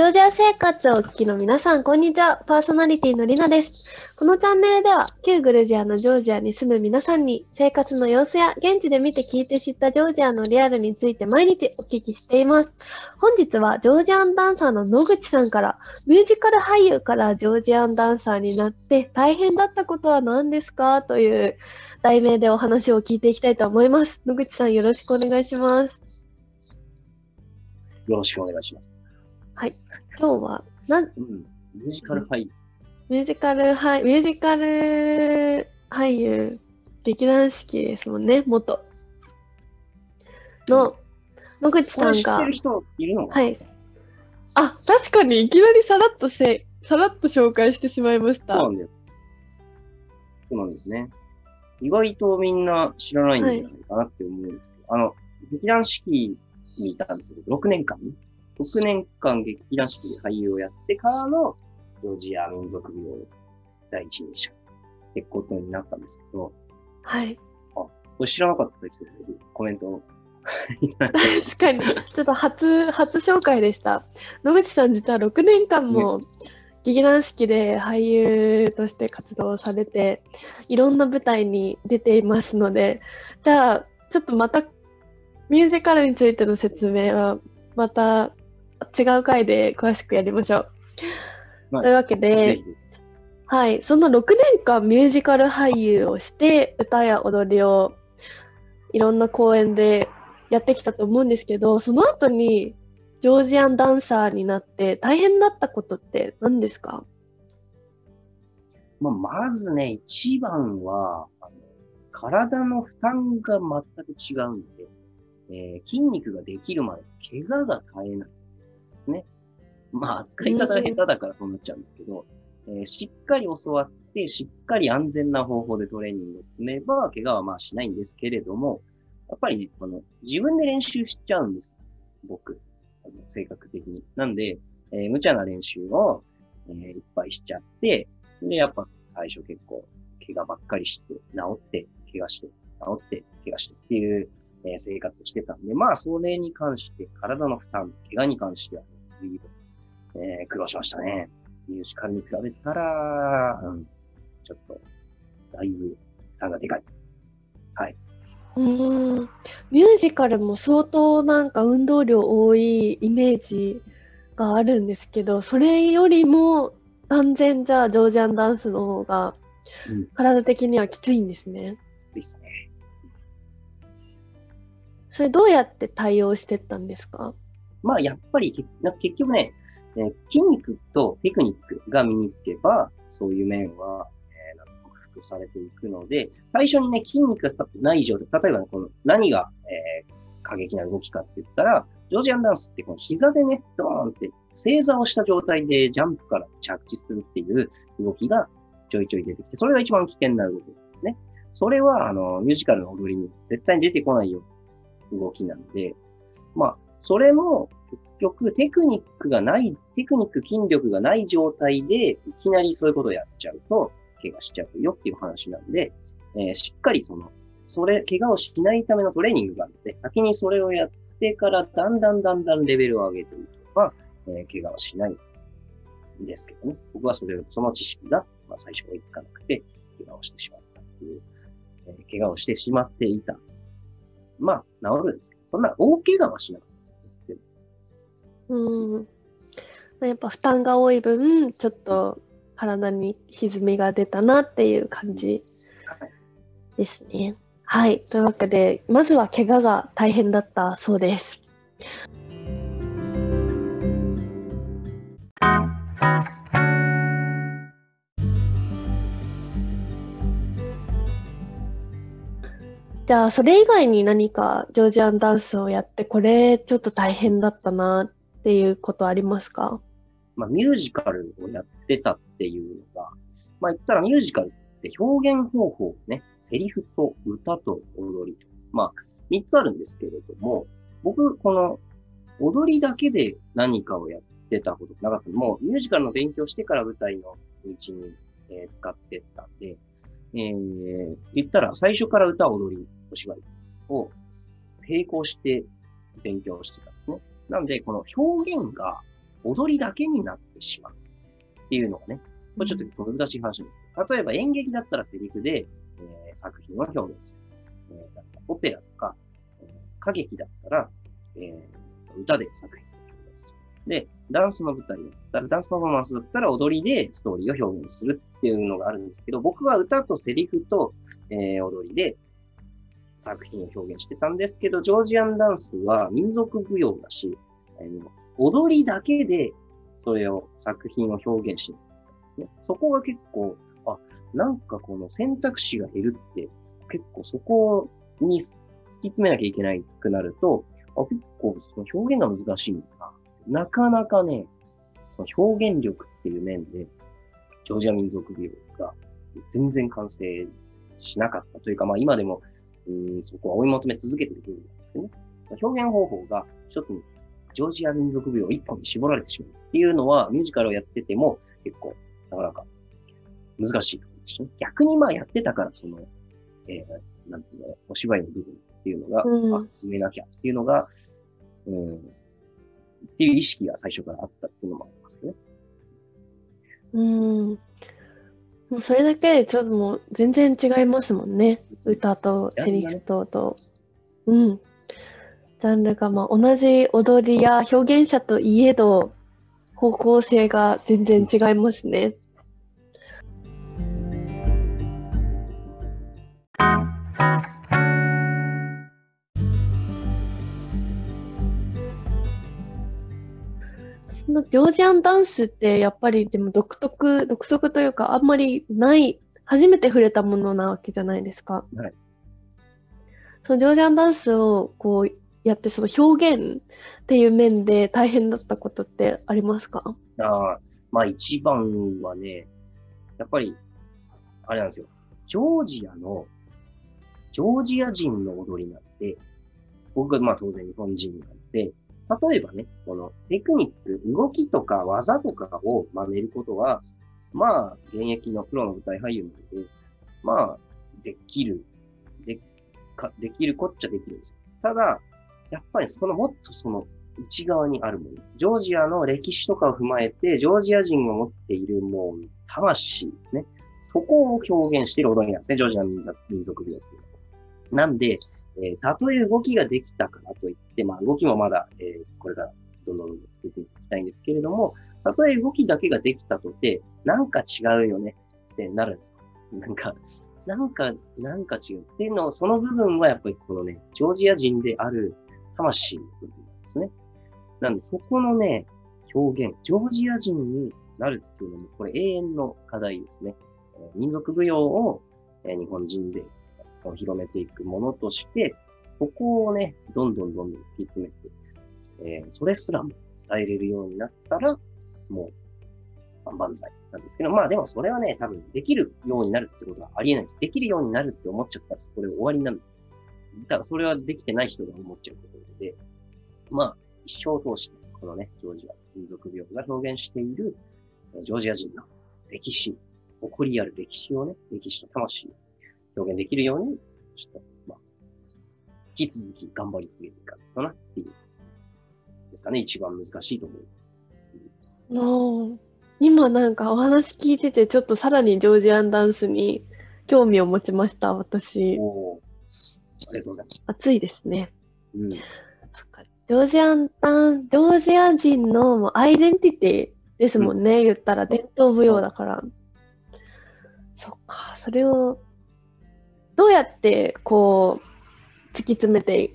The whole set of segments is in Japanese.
ジョージア生活をお聞きの皆さん、こんにちは。パーソナリティのりなです。このチャンネルでは、旧グルジアのジョージアに住む皆さんに、生活の様子や現地で見て聞いて知ったジョージアのリアルについて毎日お聞きしています。本日は、ジョージアンダンサーの野口さんから、ミュージカル俳優からジョージアンダンサーになって、大変だったことは何ですか？という題名でお話を聞いていきたいと思います。野口さん、よろしくお願いします。よろしくお願いします。今日は、なん、うん。ミュージカル俳優。ミュージカル俳、ミュージカル俳優、劇団四季ですもんね、元。の、野口さんがはい。あ、確かにいきなりさらっとせ、さらっと紹介してしまいましたそうな。んだよ。そうなんですね。意外とみんな知らないんじゃないかなって思うんですけど、あの、劇団四季にいたんですけど、6年間ね。6年間劇団四季で俳優をやってからの、ジョージア民族病第一人者ってことになったんですけど、はい。これ知らなかった人いるコメントを。確かに、ちょっと初、初紹介でした。野口さん実は6年間も劇団四季で俳優として活動されて、いろんな舞台に出ていますので、じゃあ、ちょっとまたミュージカルについての説明は、また違う回で詳しくやりましょう。はいというわけぜで、ひ、はい、その6年間ミュージカル俳優をして、歌や踊りをいろんな公演でやってきたと思うんですけど、その後にジョージアンダンサーになって大変だったことって何ですか？まあ、まずね、一番は、あの体の負担が全く違うんで、えー筋肉ができるまで怪我が絶えないですね。まあ、扱い方が下手だからそうなっちゃうんですけど、えーしっかり教わって、しっかり安全な方法でトレーニングを積めば、怪我はまあしないんですけれども、やっぱりね、この、自分で練習しちゃうんです。僕。あの性格的に。なんで、えー無茶な練習を、えーいっぱいしちゃって、で、やっぱ最初結構、怪我ばっかりして、治って、怪我して、治って、怪我してっていう、えー生活をしてたんで、まあ、それに関して、体の負担、怪我に関しては、随分、えー苦労しましたね。ミュージカルに比べたら、うん、ちょっと、だいぶ負担がでかい。うーんミュージカルも相当なんか運動量多いイメージがあるんですけど、それよりも断然じゃあジョージアンダンスの方がうん体的にはきついんですね。きついっすね。それどうやって対応してったんですか？まあ、やっぱり、な結局ね、えー筋肉とテクニックが身につけば、そういう面は、えーなんか克服されていくので、最初にね、筋肉がない状態、例えば、ね、この何が、えー過激な動きかって言ったら、ジョージアンダンスってこの膝でね、ドーンって正座をした状態でジャンプから着地するっていう動きがちょいちょい出てきて、それが一番危険な動きなんですね。それは、あの、ミュージカルの踊りに絶対に出てこないような動きなんで、まあ、それも結局テクニックがない、テクニック、筋力がない状態でいきなりそういうことをやっちゃうと、怪我しちゃうよっていう話なんで、えーしっかりその、それ、怪我をしないためのトレーニングがあるので、先にそれをやってから、だんだんだんだんレベルを上げていけば、えー怪我はしないんですけどね。僕はそれ、その知識が、まあ、最初追いつかなくて、怪我をしてしまったっていう、えー怪我をしてしまっていた。まあ、治るんですけど、そんな大怪我はしなかっ。うん。やっぱ負担が多い分、ちょっと体に歪みが出たなっていう感じはいですね。はい。というわけで、まずは怪我が大変だったそうです。じゃあ、それ以外に何かジョージアンダンスをやって、これちょっと大変だったなっていうことありますか？まあ、ミュージカルをやってたっていうのが、まあ、言ったらミュージカルって表現方法ね、セリフと歌と踊りと、まあ、三つあるんですけれども、僕、この踊りだけで何かをやってたことなかった。もうミュージカルの勉強してから舞台の道に、えー使ってったんで、えー、言ったら最初から歌、踊り、お芝居を並行して勉強してた。なので、この表現が踊りだけになってしまうっていうのがね、これちょっと難しい話です。例えば演劇だったらセリフで、えー、作品を表現する。えー、オペラとか、えー、歌劇だったら、えー、歌で作品を表現する。で、ダンスの舞台だったら、ダンスパフォーマンスだったら踊りでストーリーを表現するっていうのがあるんですけど、僕は歌とセリフと、えー、踊りで作品を表現してたんですけど、ジョージアンダンスは民族舞踊だし、えー、踊りだけでそれを作品を表現しないね。そこが結構、あ、なんかこの選択肢が減るって、結構そこに突き詰めなきゃいけないくなると、あ結構その表現が難しいんだな。なかなかね、その表現力っていう面で、ジョージア民族舞踊が全然完成しなかったというか、まあ今でも、うんそこは追い求め続けてる部分なんですね。表現方法が一つにジョージア民族舞踊一本に絞られてしまうっていうのは、ミュージカルをやってても結構、なかなか難しいところですね。逆にまあやってたから、その、えー、なんていうの、お芝居の部分っていうのが、うん、あ、埋めなきゃっていうのが、うん、っていう意識が最初からあったっていうのもありますね。うん。もうそれだけでちょっともう全然違いますもんね。歌とセリフとと。うん。ジャンルがまあ同じ踊りや表現者といえど方向性が全然違いますね。そのジョージアンダンスってやっぱりでも独特、独特というかあんまりない、初めて触れたものなわけじゃないですか。はい、そのジョージアンダンスをこうやってその表現っていう面で大変だったことってありますか？ああ、まあ一番はね、やっぱり、あれなんですよ。ジョージアの、ジョージア人の踊りなんで、僕はまあ当然日本人なんで、例えばね、このテクニック、動きとか技とかを真似ることは、まあ、現役のプロの舞台俳優なんで、まあ、できる、で、か、できるこっちゃできるんです。ただ、やっぱりそのもっとその内側にあるもの。ジョージアの歴史とかを踏まえて、ジョージア人が持っているもう魂ですね。そこを表現している踊りなんですね。ジョージア民族民族美っていうのは。なんで、えー、たとえ動きができたからといって、まあ動きもまだ、えー、これからどんどんつけていきたいんですけれども、たとえ動きだけができたとて、なんか違うよねってなるんですか？なんか、なんか、なんか違う。っていうの、その部分はやっぱりこのね、ジョージア人である魂の部分なんですね。なんで、そこのね、表現、ジョージア人になるっていうのも、これ永遠の課題ですね。え民族舞踊を、え日本人でを広めていくものとして、ここをね、どんどんどんどん突き詰めて、えー、それすらも伝えれるようになったら、もう、万歳なんですけど、まあでもそれはね、多分できるようになるってことはありえないです。できるようになるって思っちゃったら、それ終わりになる。だからそれはできてない人が思っちゃうことで、まあ、一生通して、このね、ジョージア民族病が表現している、ジョージア人の歴史、誇りある歴史をね、歴史と魂表現できるように、ちょっと、まあ、引き続き頑張り続けていかないとなっていう、ですかね、一番難しいと思う。今なんかお話聞いてて、ちょっとさらにジョージアンダンスに興味を持ちました、私。おありがとうございます。暑いですね。うん。ジョージアンタン、ジョージア人のアイデンティティですもんね、うん、言ったら伝統舞踊だから。そっか、それをどうやってこう突き詰めて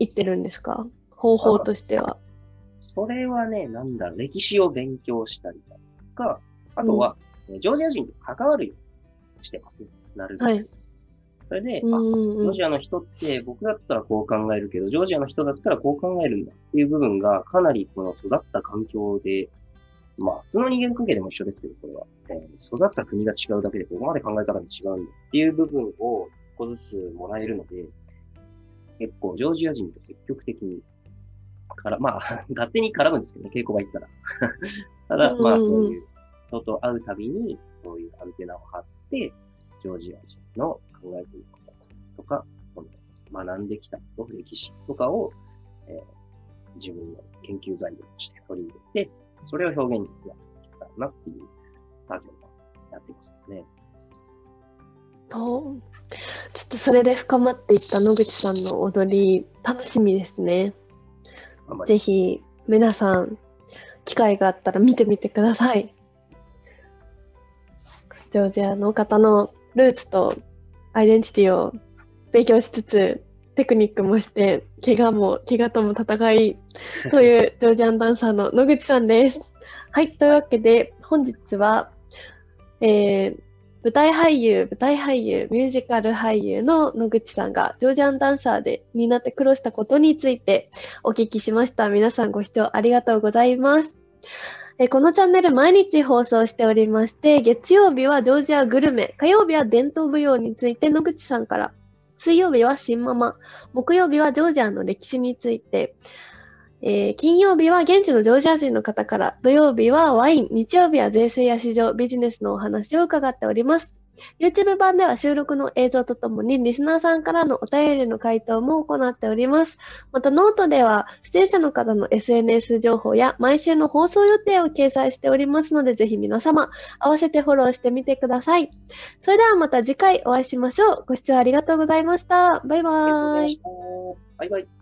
いってるんですか？方法としては。それはね、なんだ、歴史を勉強したりだとか、あとは、うん、ジョージア人と関わるようにしてますね。なるべく。はい。それで、あ、ジョージアの人って僕だったらこう考えるけど、ジョージアの人だったらこう考えるんだっていう部分がかなりこの育った環境で、まあ普通の人間関係でも一緒ですけど、これは。えー、育った国が違うだけでここまで考え方が違うんだっていう部分を一個ずつもらえるので、結構ジョージア人と積極的にから、まあ、勝手に絡むんですけどね、稽古場行ったら。ただ、まあ、そういう人と会うたびに、そういうアンテナを張って、ジョージア人の考えていることとか、その学んできたこと、歴史とかを、えー、自分の研究材料として取り入れて、それを表現につなげていけたらなっていう作業をやってますね。と、ちょっとそれで深まっていった野口さんの踊り、楽しみですね。ぜひ、皆さん、機会があったら見てみてください。ジョージアの方のルーツとアイデンティティを勉強しつつ、テクニックもして、怪我も、怪我とも戦いというジョージアンダンサーの野口さんです。はい、というわけで、本日は、えー、舞台俳優、舞台俳優、ミュージカル俳優の野口さんがジョージアンダンサーでになって苦労したことについてお聞きしました。皆さんご視聴ありがとうございます。えこのチャンネル毎日放送しておりまして、月曜日はジョージアグルメ、火曜日は伝統舞踊について野口さんから水曜日は新ママ、木曜日はジョージアの歴史について、えー、金曜日は現地のジョージア人の方から、土曜日はワイン、日曜日は税制や市場、ビジネスのお話を伺っております。YouTube 版では収録の映像とともにリスナーさんからのお便りの回答も行っております。またノートでは出演者の方の SNS 情報や毎週の放送予定を掲載しておりますのでぜひ皆様合わせてフォローしてみてください。それではまた次回お会いしましょう。ご視聴ありがとうございました。バイバーイ。バイバイ。